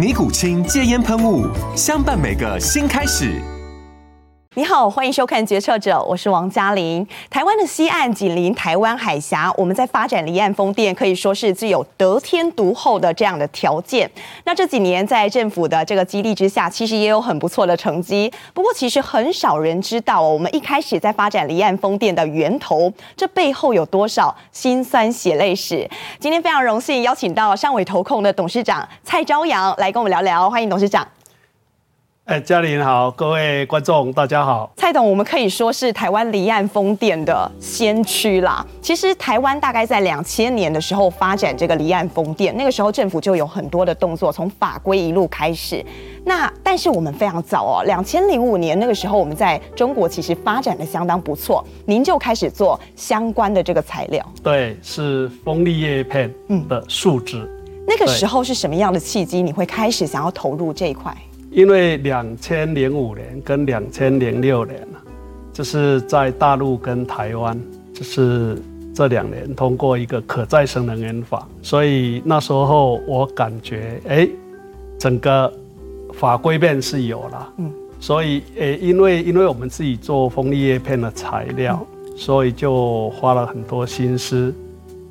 尼古清戒烟喷雾，相伴每个新开始。你好，欢迎收看《决策者》，我是王嘉玲。台湾的西岸紧邻台湾海峡，我们在发展离岸风电可以说是具有得天独厚的这样的条件。那这几年在政府的这个激励之下，其实也有很不错的成绩。不过，其实很少人知道，我们一开始在发展离岸风电的源头，这背后有多少辛酸血泪史。今天非常荣幸邀请到上纬投控的董事长蔡朝阳来跟我们聊聊，欢迎董事长。哎，嘉玲好，各位观众大家好。蔡董，我们可以说是台湾离岸风电的先驱啦。其实台湾大概在两千年的时候发展这个离岸风电，那个时候政府就有很多的动作，从法规一路开始。那但是我们非常早哦，两千零五年那个时候我们在中国其实发展的相当不错，您就开始做相关的这个材料。对，是风力叶片的树脂。那个时候是什么样的契机，你会开始想要投入这一块？因为两千零五年跟两千零六年就是在大陆跟台湾，就是这两年通过一个可再生能源法，所以那时候我感觉，哎，整个法规面是有了，嗯，所以，诶，因为因为我们自己做风力叶片的材料，所以就花了很多心思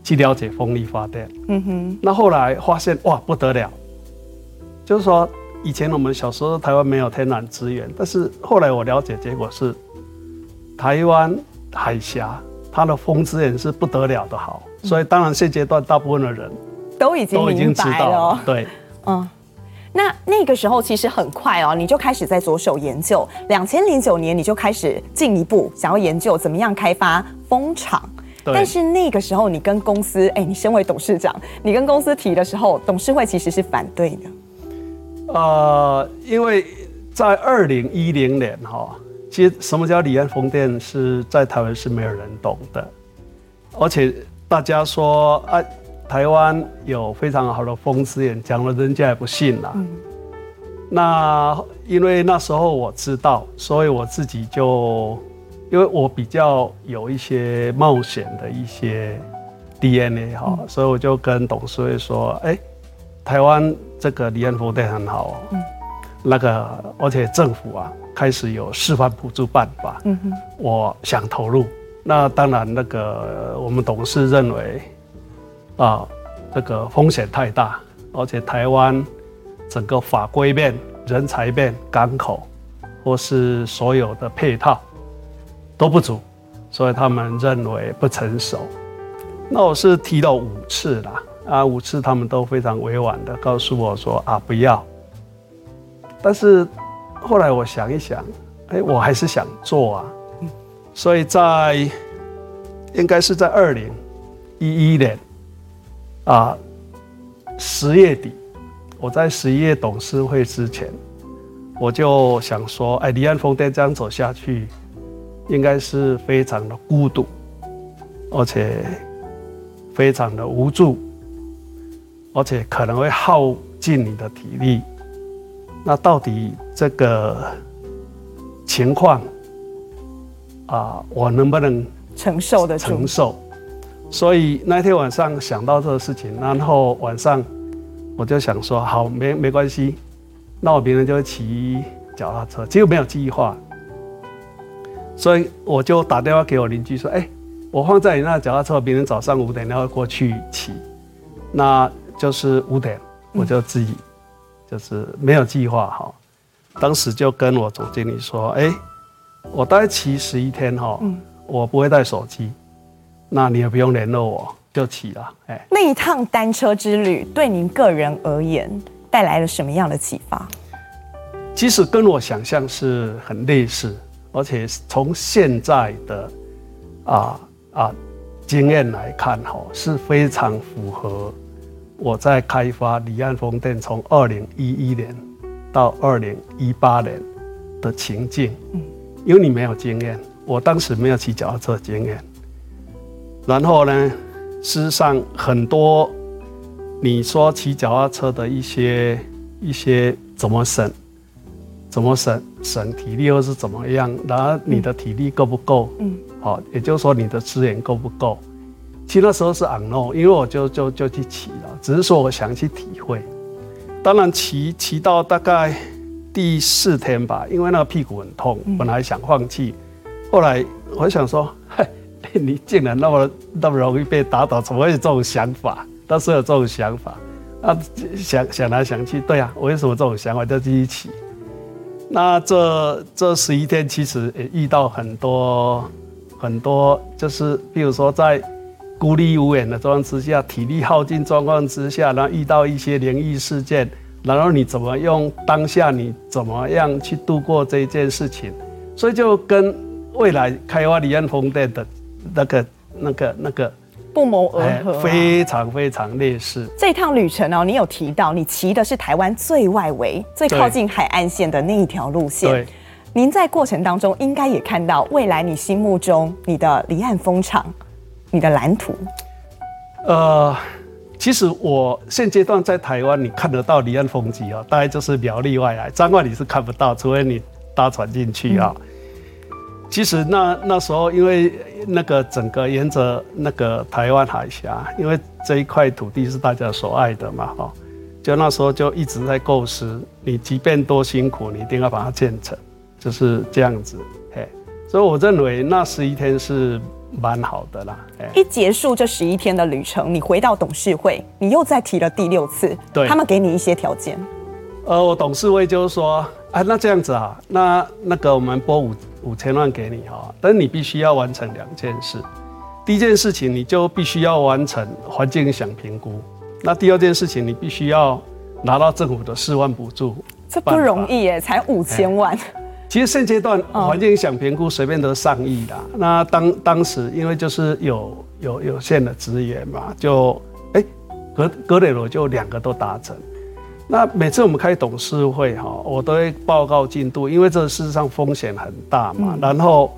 去了解风力发电，嗯哼，那后来发现，哇，不得了，就是说。以前我们小时候台湾没有天然资源，但是后来我了解，结果是台湾海峡它的风资源是不得了的好，所以当然现阶段大部分的人都已经都已经知道了。对，嗯，那那个时候其实很快哦，你就开始在着手研究。两千零九年你就开始进一步想要研究怎么样开发风场，但是那个时候你跟公司，哎，你身为董事长，你跟公司提的时候，董事会其实是反对的。呃，因为在二零一零年哈，其实什么叫离岸风电是在台湾是没有人懂的，而且大家说啊，台湾有非常好的风资源，讲了人家也不信啦。嗯、那因为那时候我知道，所以我自己就，因为我比较有一些冒险的一些 DNA 哈，嗯、所以我就跟董事会说，哎、欸。台湾这个离岸风电很好哦，嗯，那个而且政府啊开始有示范补助办法，嗯哼，我想投入，那当然那个我们董事认为啊这个风险太大，而且台湾整个法规面、人才面、港口或是所有的配套都不足，所以他们认为不成熟。那我是提了五次啦。啊，五次他们都非常委婉的告诉我说啊，不要。但是后来我想一想，哎，我还是想做啊。所以在应该是在二零一一年啊十月底，我在十一月董事会之前，我就想说，哎，离岸风电这样走下去，应该是非常的孤独，而且非常的无助。而且可能会耗尽你的体力，那到底这个情况啊，我能不能承受得住？承受。所以那天晚上想到这个事情，然后晚上我就想说，好，没没关系，那我明天就会骑脚踏车，结果没有计划，所以我就打电话给我邻居说，哎，我放在你那脚踏车，明天早上五点然后过去骑，那。就是五点，我就自己就是没有计划哈，当时就跟我总经理说，哎，我大概骑十一天哈，嗯，我不会带手机，那你也不用联络我，就骑了。哎，那一趟单车之旅对您个人而言带来了什么样的启发？其实跟我想象是很类似，而且从现在的啊啊经验来看哈，是非常符合我在开发离岸风电从二零一一年到二零一八年的情境。嗯，因为你没有经验，我当时没有骑脚踏车经验。然后呢，事实上很多你说骑脚踏车的一些一些怎么省？怎么省省体力，或是怎么样？然后你的体力够不够？嗯，好，也就是说你的资源够不够？其实那时候是 unknown，因为我就就就去骑了，只是说我想去体会。当然骑骑到大概第四天吧，因为那个屁股很痛，本来想放弃，后来我想说，嘿，你竟然那么那么容易被打倒，怎么会有这种想法？当时有这种想法，啊，想想来想去，对啊，我为什么这种想法就继续骑？那这这十一天其实也遇到很多很多，就是比如说在孤立无援的状况之下，体力耗尽状况之下，然后遇到一些灵异事件，然后你怎么用当下你怎么样去度过这一件事情，所以就跟未来开发离岸风电的那个那个那个。不谋而合，非常非常类似。这趟旅程哦，你有提到你骑的是台湾最外围、最靠近海岸线的那一条路线。对，您在过程当中应该也看到未来你心目中你的离岸风场，你的蓝图。呃，其实我现阶段在台湾，你看得到离岸风机哦，大概就是苗栗外海，彰化你是看不到，除非你搭船进去啊。嗯其实那那时候，因为那个整个沿着那个台湾海峡，因为这一块土地是大家所爱的嘛，哈，就那时候就一直在构思，你即便多辛苦，你一定要把它建成，就是这样子，嘿，所以我认为那十一天是蛮好的啦。一结束这十一天的旅程，你回到董事会，你又再提了第六次，对，他们给你一些条件。呃，我董事会就是说，啊，那这样子啊，那那个我们拨五五千万给你哈，但是你必须要完成两件事。第一件事情，你就必须要完成环境影响评估。那第二件事情，你必须要拿到政府的四万补助。这不容易耶，才五千万。其实现阶段环境影响评估随便都上亿的。那当当时因为就是有有有限的资源嘛，就哎格格雷罗就两个都达成。那每次我们开董事会哈，我都会报告进度，因为这事实上风险很大嘛。然后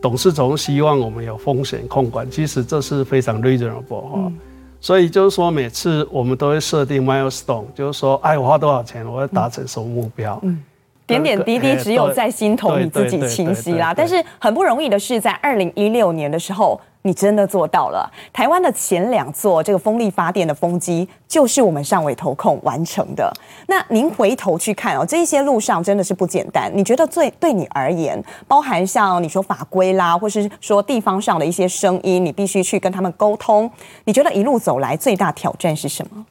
董事总希望我们有风险控管，其实这是非常 reasonable 哈。所以就是说，每次我们都会设定 milestone，就是说，哎，我花多少钱，我要达成什么目标。嗯，点点滴滴只有在心头你自己清晰啦。但是很不容易的是，在二零一六年的时候。你真的做到了！台湾的前两座这个风力发电的风机，就是我们上尾投控完成的。那您回头去看哦，这些路上真的是不简单。你觉得最对你而言，包含像你说法规啦，或是说地方上的一些声音，你必须去跟他们沟通。你觉得一路走来最大挑战是什么？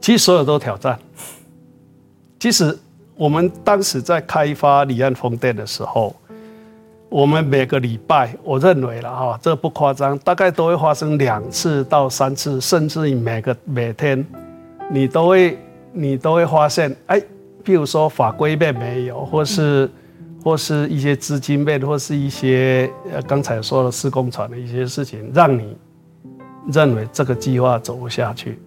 其实所有都挑战。其实我们当时在开发离岸风电的时候。我们每个礼拜，我认为了哈，这不夸张，大概都会发生两次到三次，甚至于每个每天，你都会你都会发现，哎，譬如说法规面没有，或是或是一些资金面，或是一些呃刚才说的施工船的一些事情，让你认为这个计划走不下去。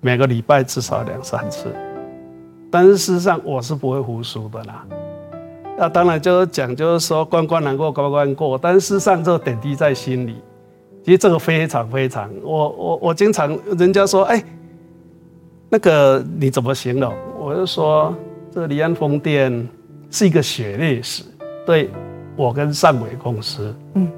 每个礼拜至少两三次，但是事实上我是不会服输的啦。那当然就是讲，就是说关关难过关关过，但是事实上这个点滴在心里，其实这个非常非常，我我我经常人家说，哎，那个你怎么形容？我就说，这个离岸风电是一个血泪史，对我跟汕尾公司，嗯。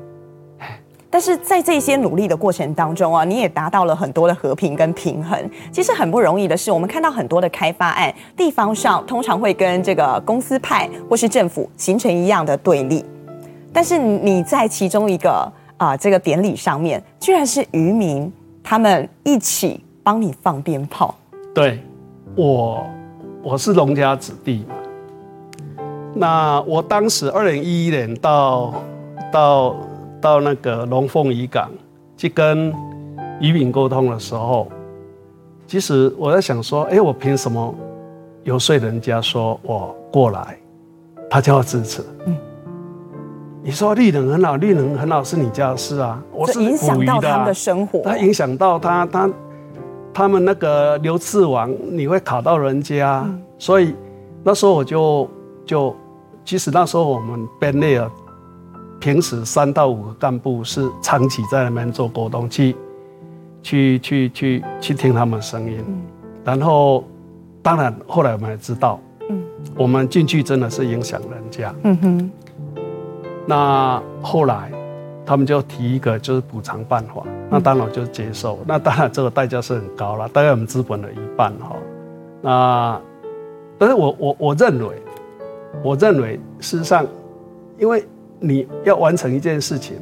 但是在这些努力的过程当中啊，你也达到了很多的和平跟平衡。其实很不容易的是，我们看到很多的开发案，地方上通常会跟这个公司派或是政府形成一样的对立。但是你在其中一个啊、这个典礼上面，居然是渔民他们一起帮你放鞭炮。对，我我是农家子弟嘛，那我当时二零一一年到到到那个龙凤渔港去跟渔民沟通的时候，其实我在想说，哎，我凭什么游说人家说我过来，他就要支持？嗯，你说绿能很好，绿能很好是你家的事啊，我是影响到他们的生活，他影响到他他他们那个流刺网，你会卡到人家，嗯、所以那时候我就就。其实那时候我们编内啊，平时三到五个干部是长期在那边做沟通，去去去去去听他们声音。然后，当然后来我们也知道，我们进去真的是影响人家。嗯哼。那后来他们就提一个就是补偿办法，那当然我就接受。那当然这个代价是很高了，大概我们资本的一半哈。那但是我我我认为。我认为，事实上，因为你要完成一件事情，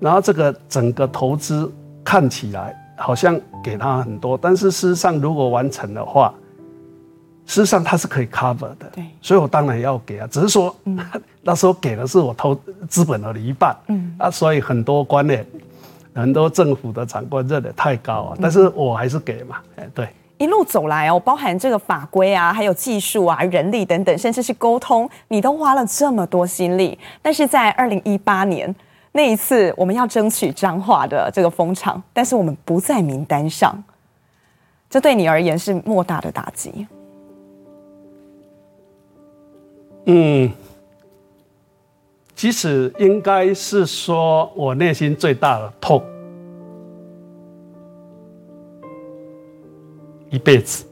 然后这个整个投资看起来好像给他很多，但是事实上，如果完成的话，事实上他是可以 cover 的。对，所以我当然要给啊，只是说，嗯、那时候给的是我投资本的一半，嗯，啊，所以很多观念，很多政府的长官认得太高啊，但是我还是给嘛，哎，对。一路走来哦，包含这个法规啊，还有技术啊、人力等等，甚至是沟通，你都花了这么多心力。但是在二零一八年那一次，我们要争取彰化的这个风场，但是我们不在名单上，这对你而言是莫大的打击。嗯，其实应该是说我内心最大的痛。一辈子，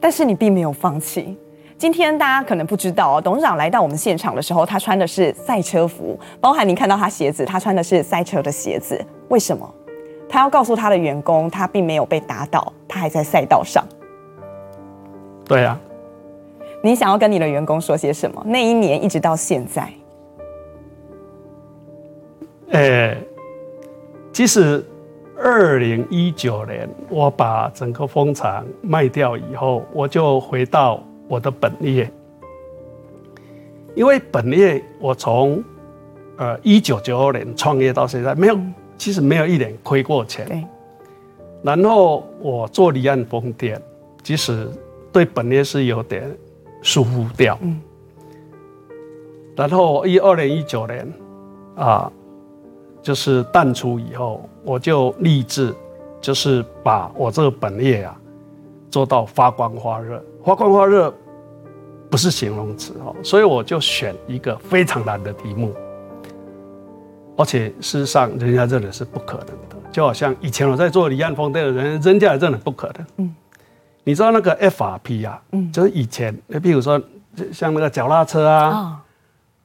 但是你并没有放弃。今天大家可能不知道哦，董事长来到我们现场的时候，他穿的是赛车服，包含您看到他鞋子，他穿的是赛车的鞋子。为什么？他要告诉他的员工，他并没有被打倒，他还在赛道上。对啊。你想要跟你的员工说些什么？那一年一直到现在。呃，其实。二零一九年，我把整个蜂场卖掉以后，我就回到我的本业。因为本业我从呃一九九二年创业到现在，没有，其实没有一年亏过钱。对。然后我做离岸风电，其实对本业是有点疏忽掉。嗯。然后一二零一九年啊。就是淡出以后，我就立志，就是把我这个本业啊做到发光发热。发光发热不是形容词哦，所以我就选一个非常难的题目，而且事实上人家认为是不可能的，就好像以前我在做离岸风电的人，人家也认为不可能。嗯，你知道那个 FRP 啊，嗯，就是以前，比如说像那个脚踏车啊，哦、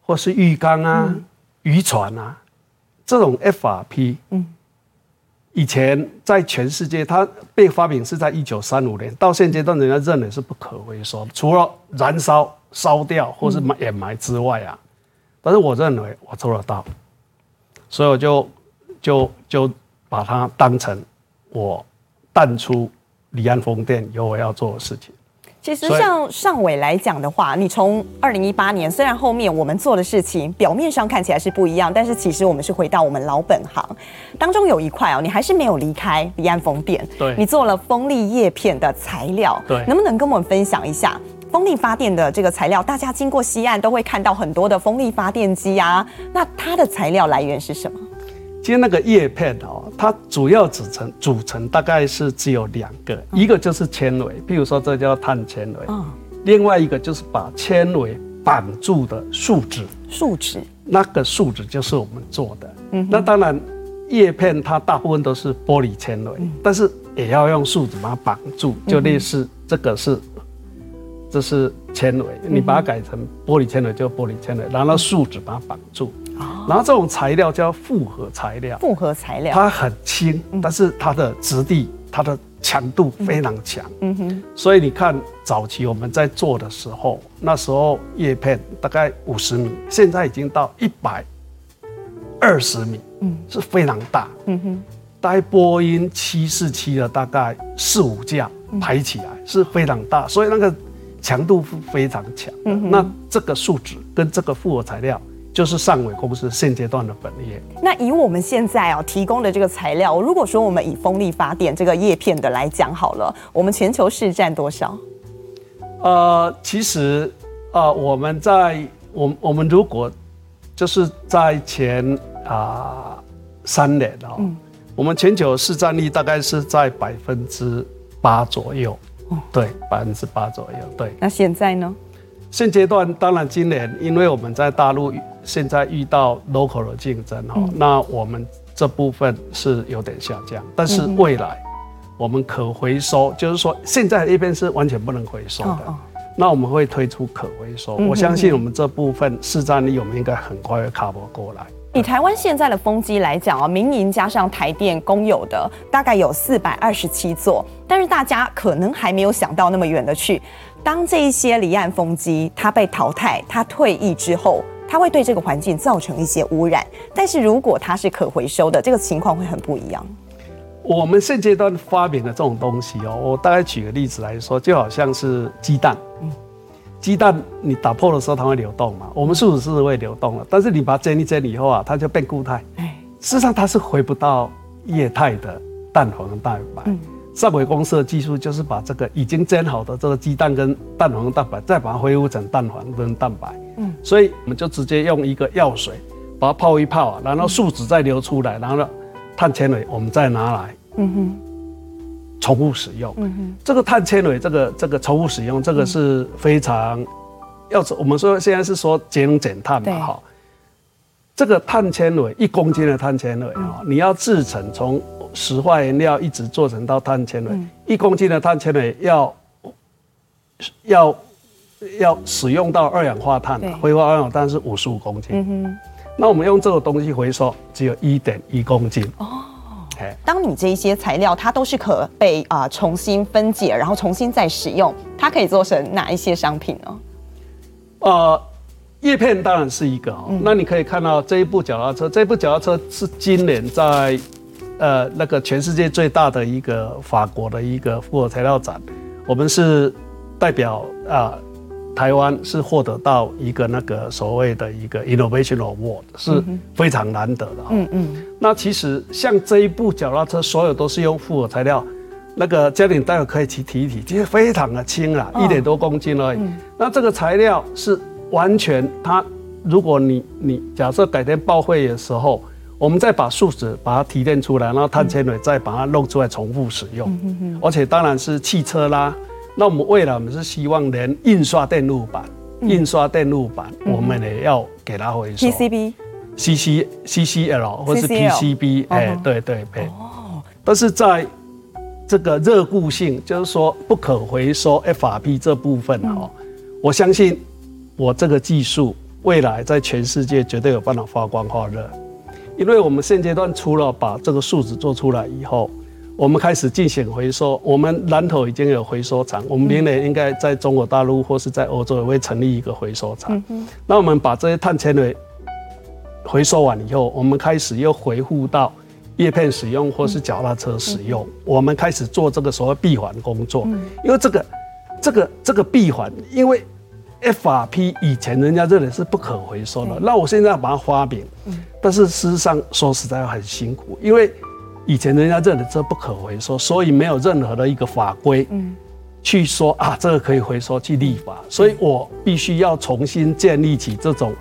或是浴缸啊、渔、嗯、船啊。这种 FRP，嗯，以前在全世界，它被发明是在一九三五年，到现阶段人家认为是不可回收，除了燃烧、烧掉或是掩埋之外啊，但是我认为我做得到，所以我就就就把它当成我淡出离岸风电以后我要做的事情。其实像尚伟来讲的话，你从二零一八年，虽然后面我们做的事情表面上看起来是不一样，但是其实我们是回到我们老本行当中有一块哦，你还是没有离开离岸风电。对，你做了风力叶片的材料。对，能不能跟我们分享一下风力发电的这个材料？大家经过西岸都会看到很多的风力发电机啊，那它的材料来源是什么？其实那个叶片哦，它主要组成组成大概是只有两个，一个就是纤维，譬如说这叫碳纤维，另外一个就是把纤维绑住的树脂，树脂，那个树脂就是我们做的。嗯，那当然叶片它大部分都是玻璃纤维，但是也要用树脂把它绑住，就类似这个是，这是纤维，你把它改成玻璃纤维就玻璃纤维，然后树脂把它绑住。然后这种材料叫复合材料，复合材料，它很轻，但是它的质地、它的强度非常强。嗯。哼，所以你看早期我们在做的时候，那时候叶片大概五十米，现在已经到一百二十米，嗯，是非常大。嗯哼，大概波音七四七的大概四五架排起来是非常大，所以那个强度非常强。嗯，那这个树脂跟这个复合材料，就是上尾公司现阶段的本业。那以我们现在啊提供的这个材料，如果说我们以风力发电这个叶片的来讲好了，我们全球市占多少？呃，其实啊、呃，我们在我我们如果就是在前啊、呃、三年啊、哦嗯，我们全球市占率大概是在百分之八左右。哦、对，百分之八左右。对。那现在呢？现阶段当然今年，因为我们在大陆现在遇到 local 的竞争哈、嗯，那我们这部分是有点下降。但是未来我们可回收，嗯、就是说现在一边是完全不能回收的，哦哦、那我们会推出可回收。嗯、我相信我们这部分市占率我们应该很快会 cover 过来。以台湾现在的风机来讲啊，民营加上台电公有的大概有四百二十七座，但是大家可能还没有想到那么远的去。当这一些离岸风机它被淘汰、它退役之后，它会对这个环境造成一些污染。但是如果它是可回收的，这个情况会很不一样。我们现阶段发明的这种东西哦，我大概举个例子来说，就好像是鸡蛋。嗯鸡蛋你打破的时候它会流动嘛？我们树脂是会流动的，但是你把它煎一煎以后啊，它就变固态。事实上它是回不到液态的蛋黄蛋白。上回公司的技术就是把这个已经煎好的这个鸡蛋跟蛋黄蛋白，再把它恢复成蛋黄跟蛋白。嗯，所以我们就直接用一个药水把它泡一泡，然后树脂再流出来，然后呢碳纤维我们再拿来。嗯哼。重复使用，嗯，这个碳纤维，这个这个重复使用，这个是非常要，我们说现在是说节能减碳嘛，哈。这个碳纤维一公斤的碳纤维啊，你要制成从石化原料一直做成到碳纤维，一公斤的碳纤维要要要使用到二氧化碳，挥发二氧化碳是五十五公斤，嗯，那我们用这个东西回收只有一点一公斤。当你这一些材料，它都是可被啊、呃、重新分解，然后重新再使用，它可以做成哪一些商品呢？呃，叶片当然是一个、嗯、那你可以看到这一部脚踏车，这一部脚踏车是今年在呃那个全世界最大的一个法国的一个复合材料展，我们是代表啊。呃台湾是获得到一个那个所谓的一个 Innovation Award，是非常难得的。嗯嗯。那其实像这一部脚踏车，所有都是用复合材料。那个嘉玲待会可以去提一提，其实非常的轻啦，一点多公斤而已。那这个材料是完全，它如果你你假设改天报废的时候，我们再把树脂把它提炼出来，然后碳纤维再把它弄出来重复使用。而且当然是汽车啦。那我们未来我们是希望连印刷电路板、嗯、印刷电路板，我们也要给它回收。PCB、CC、CCL 或是 PCB，哎、欸，对对对。哦。但是在这个热固性，就是说不可回收 FRP 这部分哦、嗯，我相信我这个技术未来在全世界绝对有办法发光发热，因为我们现阶段除了把这个树脂做出来以后。我们开始进行回收，我们南投已经有回收厂，我们明年应该在中国大陆或是在欧洲也会成立一个回收厂。那我们把这些碳纤维回收完以后，我们开始又回复到叶片使用或是脚踏车使用，我们开始做这个所谓闭环工作。因为这个这个这个闭环，因为 FRP 以前人家认为是不可回收的，那我现在要把它发明，但是事实上说实在很辛苦，因为。以前人家认为这不可回收，所以没有任何的一个法规，去说啊这个可以回收去立法，所以我必须要重新建立起这种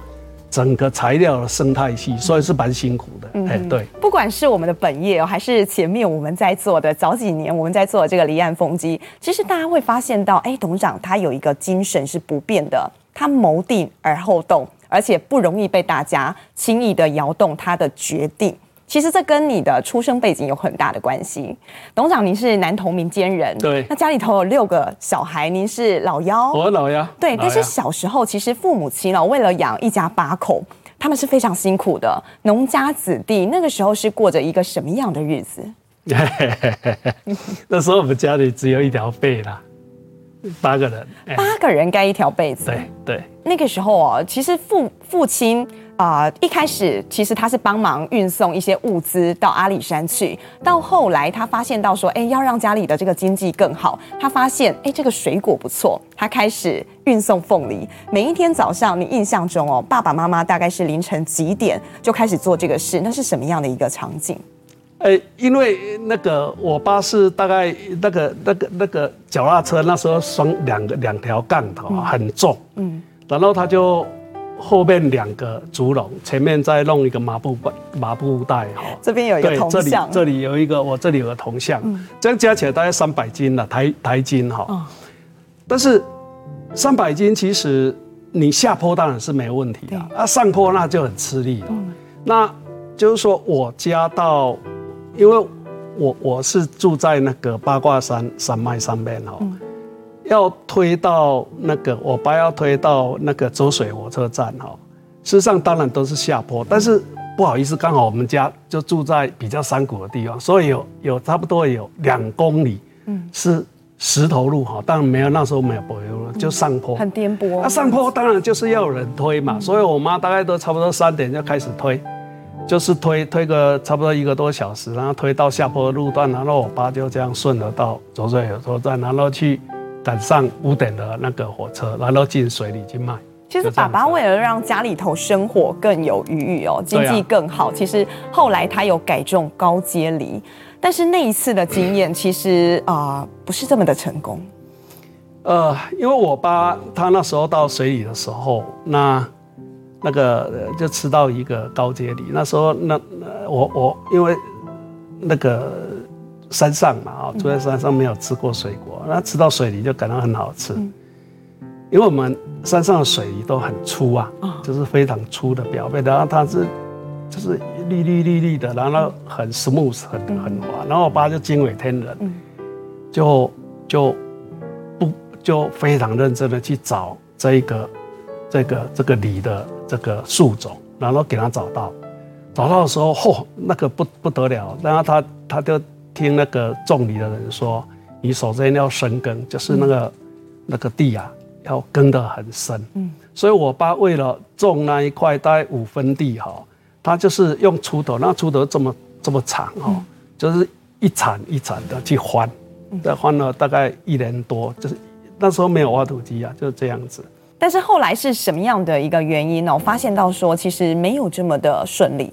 整个材料的生态系，所以是蛮辛苦的。哎，对，不管是我们的本业哦，还是前面我们在做的早几年我们在做的这个离岸风机，其实大家会发现到，哎，董事长他有一个精神是不变的，他谋定而后动，而且不容易被大家轻易的摇动他的决定。其实这跟你的出生背景有很大的关系。董事长，您是男同民间人，对，那家里头有六个小孩，您是老幺，我老幺，对。但是小时候，其实父母亲呢，为了养一家八口，他们是非常辛苦的。农家子弟那个时候是过着一个什么样的日子？那时候我们家里只有一条被啦，八个人，八个人盖一条被子，对对。那个时候哦，其实父父亲。啊、呃，一开始其实他是帮忙运送一些物资到阿里山去，到后来他发现到说，哎，要让家里的这个经济更好，他发现，哎，这个水果不错，他开始运送凤梨。每一天早上，你印象中哦，爸爸妈妈大概是凌晨几点就开始做这个事？那是什么样的一个场景？哎，因为那个我爸是大概那个那个那个脚踏车那时候双两个两条杠头很重，嗯，然后他就。后面两个竹笼，前面再弄一个麻布麻布袋哈。这边有一个铜像，这里这里有一个，我这里有个铜像，嗯、这样加起来大概三百斤了，台台斤哈。哦、但是三百斤其实你下坡当然是没问题的，对啊上坡那就很吃力了。嗯、那就是说我家到，因为我我是住在那个八卦山山脉上面哦。嗯要推到那个，我爸要推到那个周水火车站哦。事实上，当然都是下坡，但是不好意思，刚好我们家就住在比较山谷的地方，所以有有差不多有两公里，嗯，是石头路哈。当然没有，那时候没有柏油路，就上坡，很颠簸。那上坡当然就是要有人推嘛，所以我妈大概都差不多三点就开始推，就是推推个差不多一个多小时，然后推到下坡的路段，然后我爸就这样顺着到浊水火车站，然后去。赶上五点的那个火车，然后进水里去卖。其实爸爸为了让家里头生活更有余裕哦，经济更好，啊、其实后来他有改种高阶梨，但是那一次的经验其实啊、呃、不是这么的成功。呃，因为我爸他那时候到水里的时候，那那个就吃到一个高阶梨，那时候那我我因为那个。山上嘛，啊，住在山上没有吃过水果，那吃到水梨就感到很好吃。因为我们山上的水梨都很粗啊，就是非常粗的表面，然后它是就是绿绿绿绿的，然后很 smooth，很很滑。然后我爸就惊为天人，就就不就非常认真的去找这一个这个这个梨的这个树种，然后给他找到，找到的时候，嚯，那个不不得了，然后他他就。听那个种梨的人说，你首先要深耕，就是那个、嗯、那个地啊，要耕得很深。嗯，所以我爸为了种那一块大概五分地哈，他就是用锄头，那锄头这么这么长哈，嗯、就是一铲一铲的去翻，再翻了大概一年多，就是那时候没有挖土机啊，就是这样子。但是后来是什么样的一个原因呢？我发现到说，其实没有这么的顺利。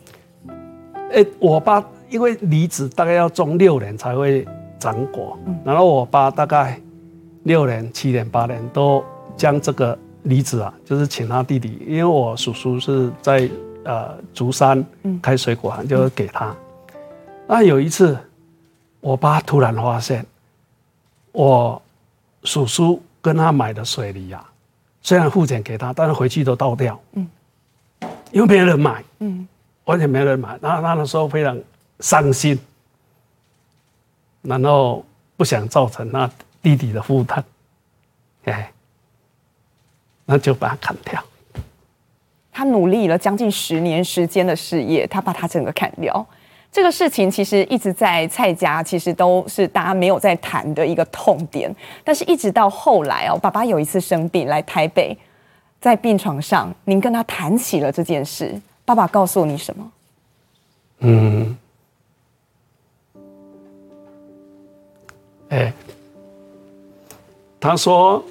哎，我爸。因为梨子大概要种六年才会长果，然后我爸大概六年、七年、八年都将这个梨子啊，就是请他弟弟，因为我叔叔是在呃竹山开水果行，就给他。那有一次，我爸突然发现，我叔叔跟他买的水梨啊，虽然付钱给他，但是回去都倒掉，因为没人买，完全没人买。然后他那时候非常。伤心，然后不想造成那弟弟的负担，哎，那就把它砍掉。他努力了将近十年时间的事业，他把他整个砍掉。这个事情其实一直在蔡家，其实都是大家没有在谈的一个痛点。但是，一直到后来哦，爸爸有一次生病来台北，在病床上，您跟他谈起了这件事，爸爸告诉你什么？嗯。哎，他说，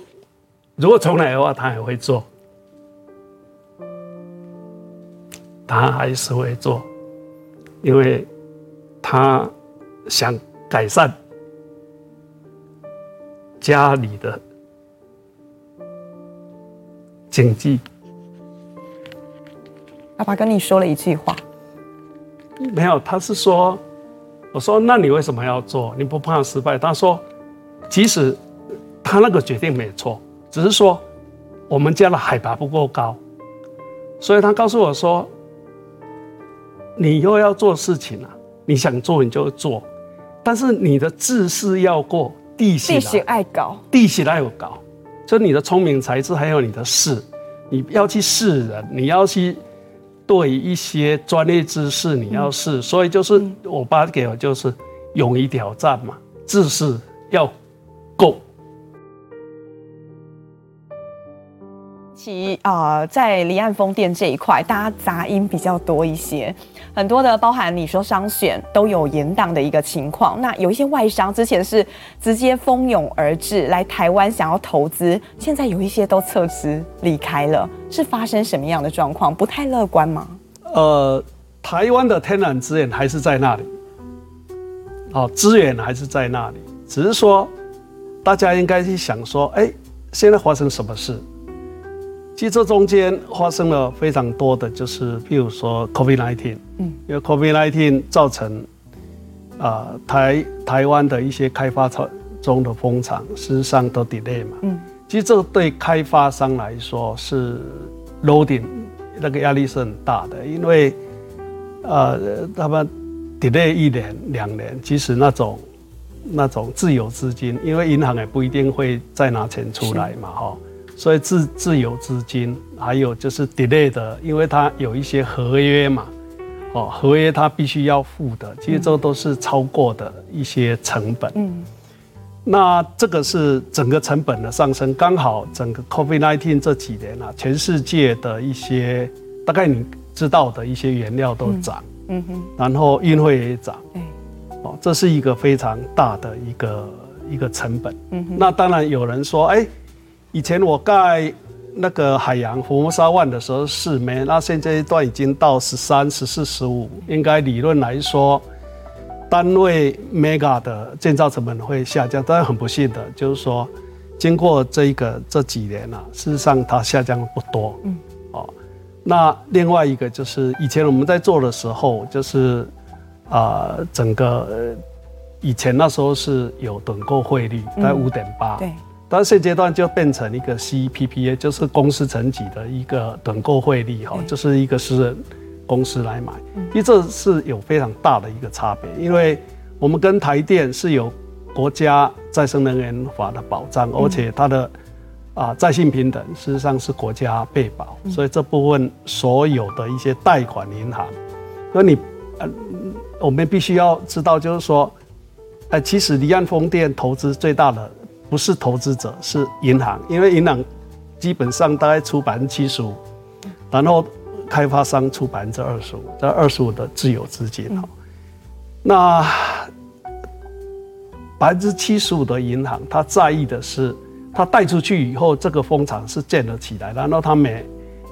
如果重来的话，他还会做，他还是会做，因为他想改善家里的经济。爸爸跟你说了一句话，没有，他是说。我说：“那你为什么要做？你不怕失败？”他说：“即使他那个决定没错，只是说我们家的海拔不够高，所以他告诉我说：‘你又要做事情了，你想做你就做，但是你的志是要过，地势地爱搞，地势爱搞，就你的聪明才智还有你的事，你要去试人，你要去。”对一些专业知识，你要试，所以就是我爸给我就是勇于挑战嘛，志是要其啊、在离岸风电这一块，大家杂音比较多一些，很多的包含你说商选都有延宕的一个情况。那有一些外商之前是直接蜂拥而至来台湾想要投资，现在有一些都撤资离开了，是发生什么样的状况？不太乐观吗？呃，台湾的天然资源还是在那里，哦，资源还是在那里，只是说大家应该去想说，哎、现在发生什么事？其实这中间发生了非常多的就是，譬如说 COVID-19，嗯，因为 COVID-19 造成啊、呃、台台湾的一些开发中的风场事实上都 delay 嘛，嗯，其实这对开发商来说是 loading 那个压力是很大的，因为呃他们 delay 一年两年，其实那种那种自有资金，因为银行也不一定会再拿钱出来嘛，哈。所以自自有资金，还有就是 delay 的，因为它有一些合约嘛，哦，合约它必须要付的，其实这都是超过的一些成本。嗯，那这个是整个成本的上升，刚好整个 COVID-19 这几年啊，全世界的一些大概你知道的一些原料都涨，嗯哼，然后运费也涨，哦，这是一个非常大的一个一个成本。嗯哼，那当然有人说，哎。以前我盖那个海洋福摩沙湾的时候是没，那现在一段已经到十三、十四、十五，应该理论来说，单位 mega 的建造成本会下降。但是很不幸的，就是说，经过这一个这几年啊，事实上它下降的不多。嗯，哦，那另外一个就是以前我们在做的时候，就是啊、呃，整个以前那时候是有趸购汇率在五点八。对。但现阶段就变成一个 CPPA，就是公司层级的一个等购汇率哈，就是一个私人公司来买，因为这是有非常大的一个差别，因为我们跟台电是有国家再生能源法的保障，而且它的啊在性平等事实上是国家被保，所以这部分所有的一些贷款银行，那你呃我们必须要知道，就是说，哎，其实离岸风电投资最大的。不是投资者，是银行，因为银行基本上大概出百分之七十五，然后开发商出百分之二十五，这二十五的自有资金哈。那百分之七十五的银行，他在意的是，他贷出去以后，这个风场是建得起来，然后他每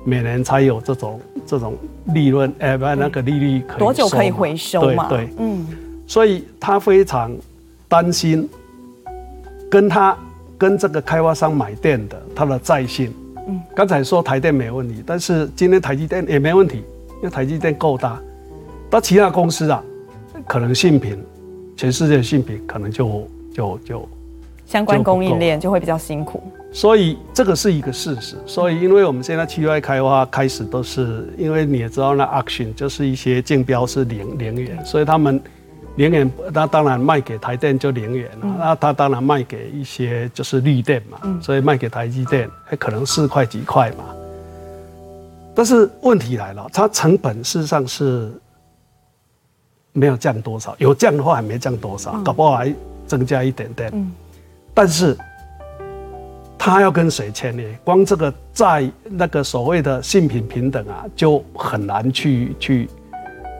每年才有这种这种利润，哎，不，那个利率可以多久可以回收嘛？对对，嗯，所以他非常担心。跟他跟这个开发商买电的，他的在线，嗯，刚才说台电没问题，但是今天台积电也没问题，因为台积电够大，到其他公司啊，可能性品，全世界的性品可能就就就相关供应链就会比较辛苦，所以这个是一个事实。所以因为我们现在区外开发开始都是，因为你也知道那 auction 就是一些竞标是零零元，所以他们。零元，那当然卖给台电就零元了。那他当然卖给一些就是绿电嘛，所以卖给台积电还可能四块几块嘛。但是问题来了，它成本事实上是没有降多少，有降的话还没降多少，搞不好还增加一点点。但是他要跟谁签呢？光这个在那个所谓的性品平等啊，就很难去去。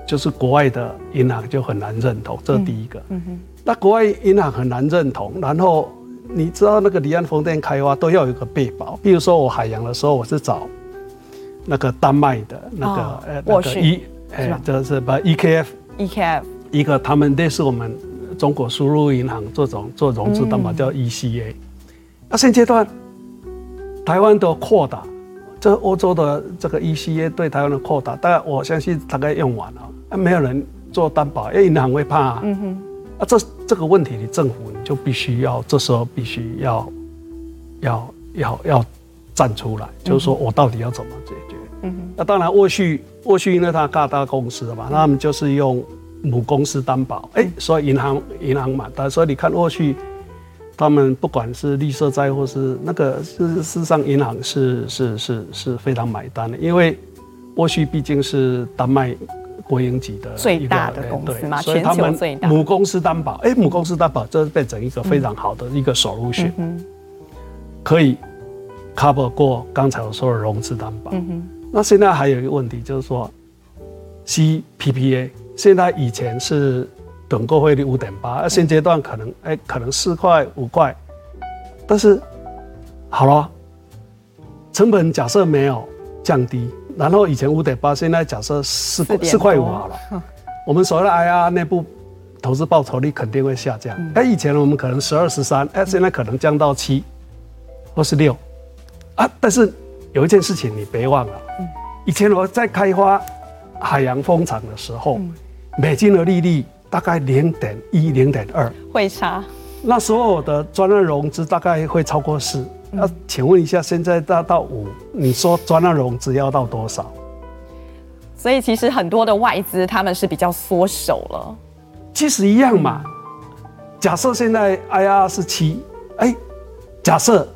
就是国外的银行就很难认同，这是第一个。嗯哼。那国外银行很难认同，然后你知道那个离岸风电开发都要有一个备保，比如说我海洋的时候，我是找那个丹麦的那个呃那个 E，哎，这是把 EKF，EKF 一个他们类似我们中国输入银行这种做融资担保叫 ECA。那现阶段台湾都扩大，这欧洲的这个 ECA 对台湾的扩大，但我相信大概用完了。啊，没有人做担保，因为银行会怕啊。嗯哼。啊，这这个问题，你政府你就必须要，这时候必须要，要要要站出来，就是说我到底要怎么解决？嗯哼。那当然，沃旭沃旭因为它大大公司嘛，那他们就是用母公司担保，哎，所以银行银行买单，所以你看沃旭，他们不管是绿色债或是那个，事事实上银行是是是是非常买单的，因为波旭毕竟是丹麦。国营级的最大的公司嘛，全球最大。母公司担保，哎，母公司担保，这变成一个非常好的一个 solution，可以 cover 过刚才我说的融资担保。那现在还有一个问题就是说，CPPA 现在以前是趸购汇率五点八，现阶段可能哎、欸、可能四块五块，但是好了，成本假设没有降低，然后以前五点八，现在假设四四块五好了，我们所谓的 IR 内部。投资报酬率肯定会下降。哎，以前我们可能十二十三，哎，现在可能降到七，或是六，啊！但是有一件事情你别忘了，以前我在开发海洋风场的时候，美金的利率大概零点一、零点二，会差。那时候我的专案融资大概会超过四。那请问一下，现在达到五，你说专案融资要到多少？所以其实很多的外资他们是比较缩手了。其实一样嘛。假设现在 IR 是七，哎，假设，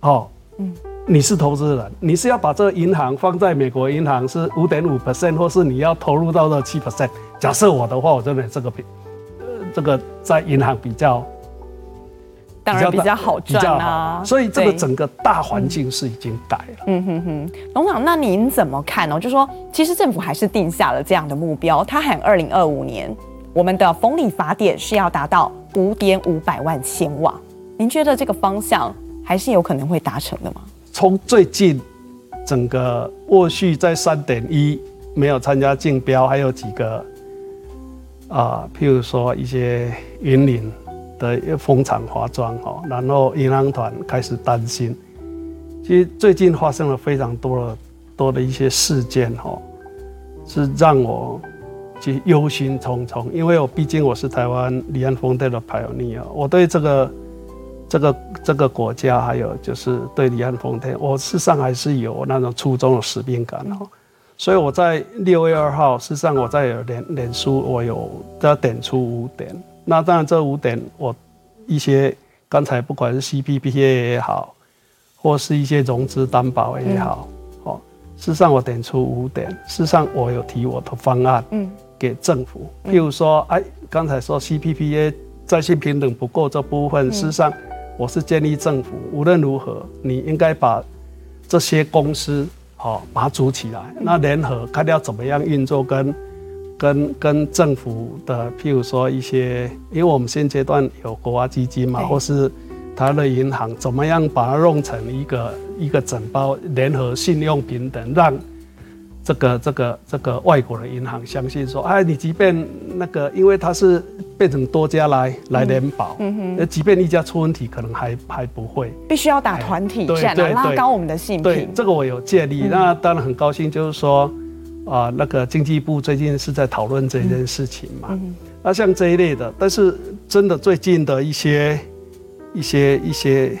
哦，嗯，你是投资人，你是要把这个银行放在美国银行是五点五 percent，或是你要投入到这七 percent？假设我的话，我认为这个比，呃，这个在银行比较，当然比较好赚啊。所以这个整个大环境是已经改了。嗯哼哼，董事长，那您怎么看呢？就说其实政府还是定下了这样的目标，他喊二零二五年。我们的风力发电是要达到五点五百万千瓦，您觉得这个方向还是有可能会达成的吗？从最近整个沃旭在三点一没有参加竞标，还有几个啊，譬如说一些云林的风场华庄哈，然后银行团开始担心。其实最近发生了非常多的多的一些事件哈，是让我。其实忧心忡忡，因为我毕竟我是台湾离岸风电的 pioneer，我对这个这个这个国家，还有就是对离岸风电，我事实上还是有那种初衷的使命感哦。所以我在六月二号，事实上我在脸脸书，我有要点出五点。那当然这五点，我一些刚才不管是 CPPA 也好，或是一些融资担保也好，哦，事实上我点出五点。事实上我有提我的方案，嗯。给政府，譬如说，哎，刚才说 CPPA 在线平等不够这部分，事实上，我是建议政府无论如何，你应该把这些公司好把它组起来，那联合看要怎么样运作，跟跟跟政府的，譬如说一些，因为我们现阶段有国家基金嘛，或是台的银行，怎么样把它弄成一个一个整包联合信用平等，让。这个这个这个外国的银行相信说，哎，你即便那个，因为它是变成多家来来联保，嗯哼，那即便一家出问题，可能还还不会，必须要打团体战来拉高我们的信评。对，这个我有建议。那当然很高兴，就是说啊，那个经济部最近是在讨论这件事情嘛。嗯那像这一类的，但是真的最近的一些一些一些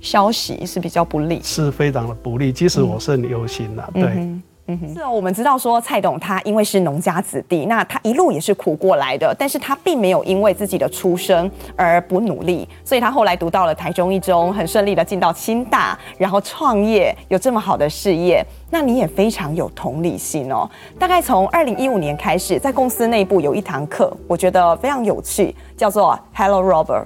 消息是比较不利，是非常的不利。其实我是很忧心的，对。是哦，我们知道说蔡董他因为是农家子弟，那他一路也是苦过来的，但是他并没有因为自己的出身而不努力，所以他后来读到了台中一中，很顺利的进到清大，然后创业，有这么好的事业，那你也非常有同理心哦。大概从二零一五年开始，在公司内部有一堂课，我觉得非常有趣，叫做 Hello Robert。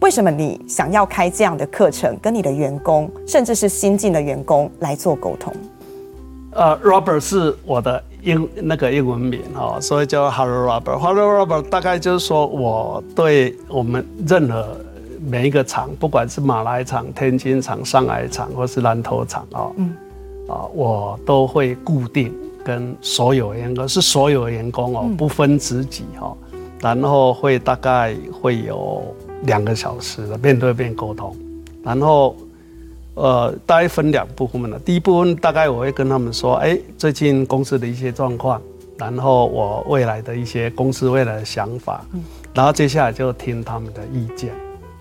为什么你想要开这样的课程，跟你的员工，甚至是新进的员工来做沟通？呃、uh，Robert 是我的英那个英文名哦，所以叫 Hello Robert。Hello Robert 大概就是说，我对我们任何每一个厂，不管是马来厂、天津厂、上海厂，或是南投厂哦，嗯，啊，我都会固定跟所有员工，是所有员工哦，不分职级哈，然后会大概会有两个小时的面对面沟通，然后。呃，大概分两部分了。第一部分大概我会跟他们说，哎，最近公司的一些状况，然后我未来的一些公司未来的想法，嗯，然后接下来就听他们的意见。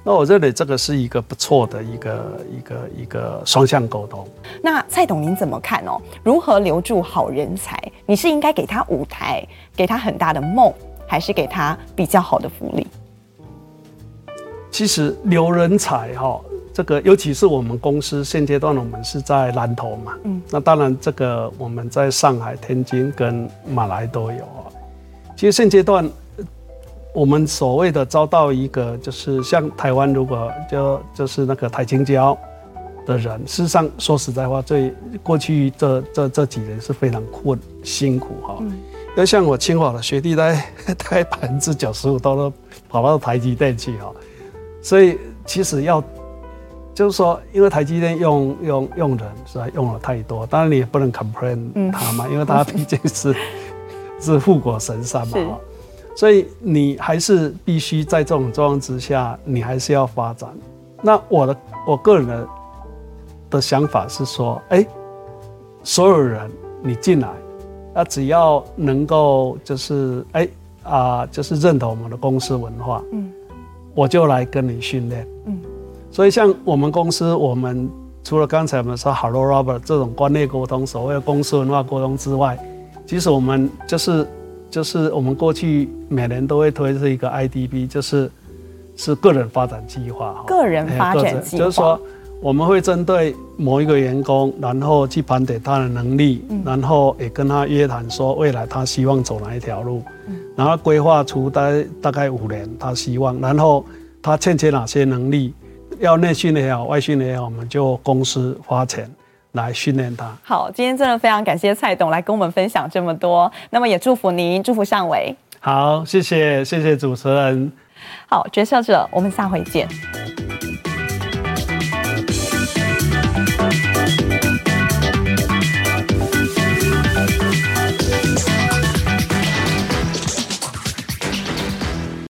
那我认为这个是一个不错的一个一个一个双向沟通。那蔡董您怎么看哦？如何留住好人才？你是应该给他舞台，给他很大的梦，还是给他比较好的福利？其实留人才哈。这个尤其是我们公司现阶段，我们是在南投嘛，嗯，那当然这个我们在上海、天津跟马来都有啊。其实现阶段，我们所谓的招到一个，就是像台湾，如果就就是那个台青交，的人，事实上说实在话，最过去这这这几年是非常困辛苦哈。因为像我清华的学弟，大概大概百分之九十五都跑到台积电去哈，所以其实要就是说，因为台积电用用用人是吧，用了太多，当然你也不能 complain 他嘛，因为他毕竟是 是护国神山嘛，所以你还是必须在这种状况之下，你还是要发展。那我的我个人的。的想法是说，哎、欸，所有人你进来，那只要能够就是哎啊、欸呃，就是认同我们的公司文化，嗯，我就来跟你训练，嗯，所以像我们公司，我们除了刚才我们说 Hello Robert 这种观念沟通，所谓的公司文化沟通之外，其实我们就是就是我们过去每年都会推出一个 IDP，就是是个人发展计划，个人发展计划，就是说。我们会针对某一个员工，然后去盘点他的能力，然后也跟他约谈说未来他希望走哪一条路，然后规划出大概大概五年他希望，然后他欠缺哪些能力，要内训也好，外训也好，我们就公司花钱来训练他。好，今天真的非常感谢蔡董来跟我们分享这么多，那么也祝福您，祝福尚伟。好，谢谢谢谢主持人。好，决策者，我们下回见。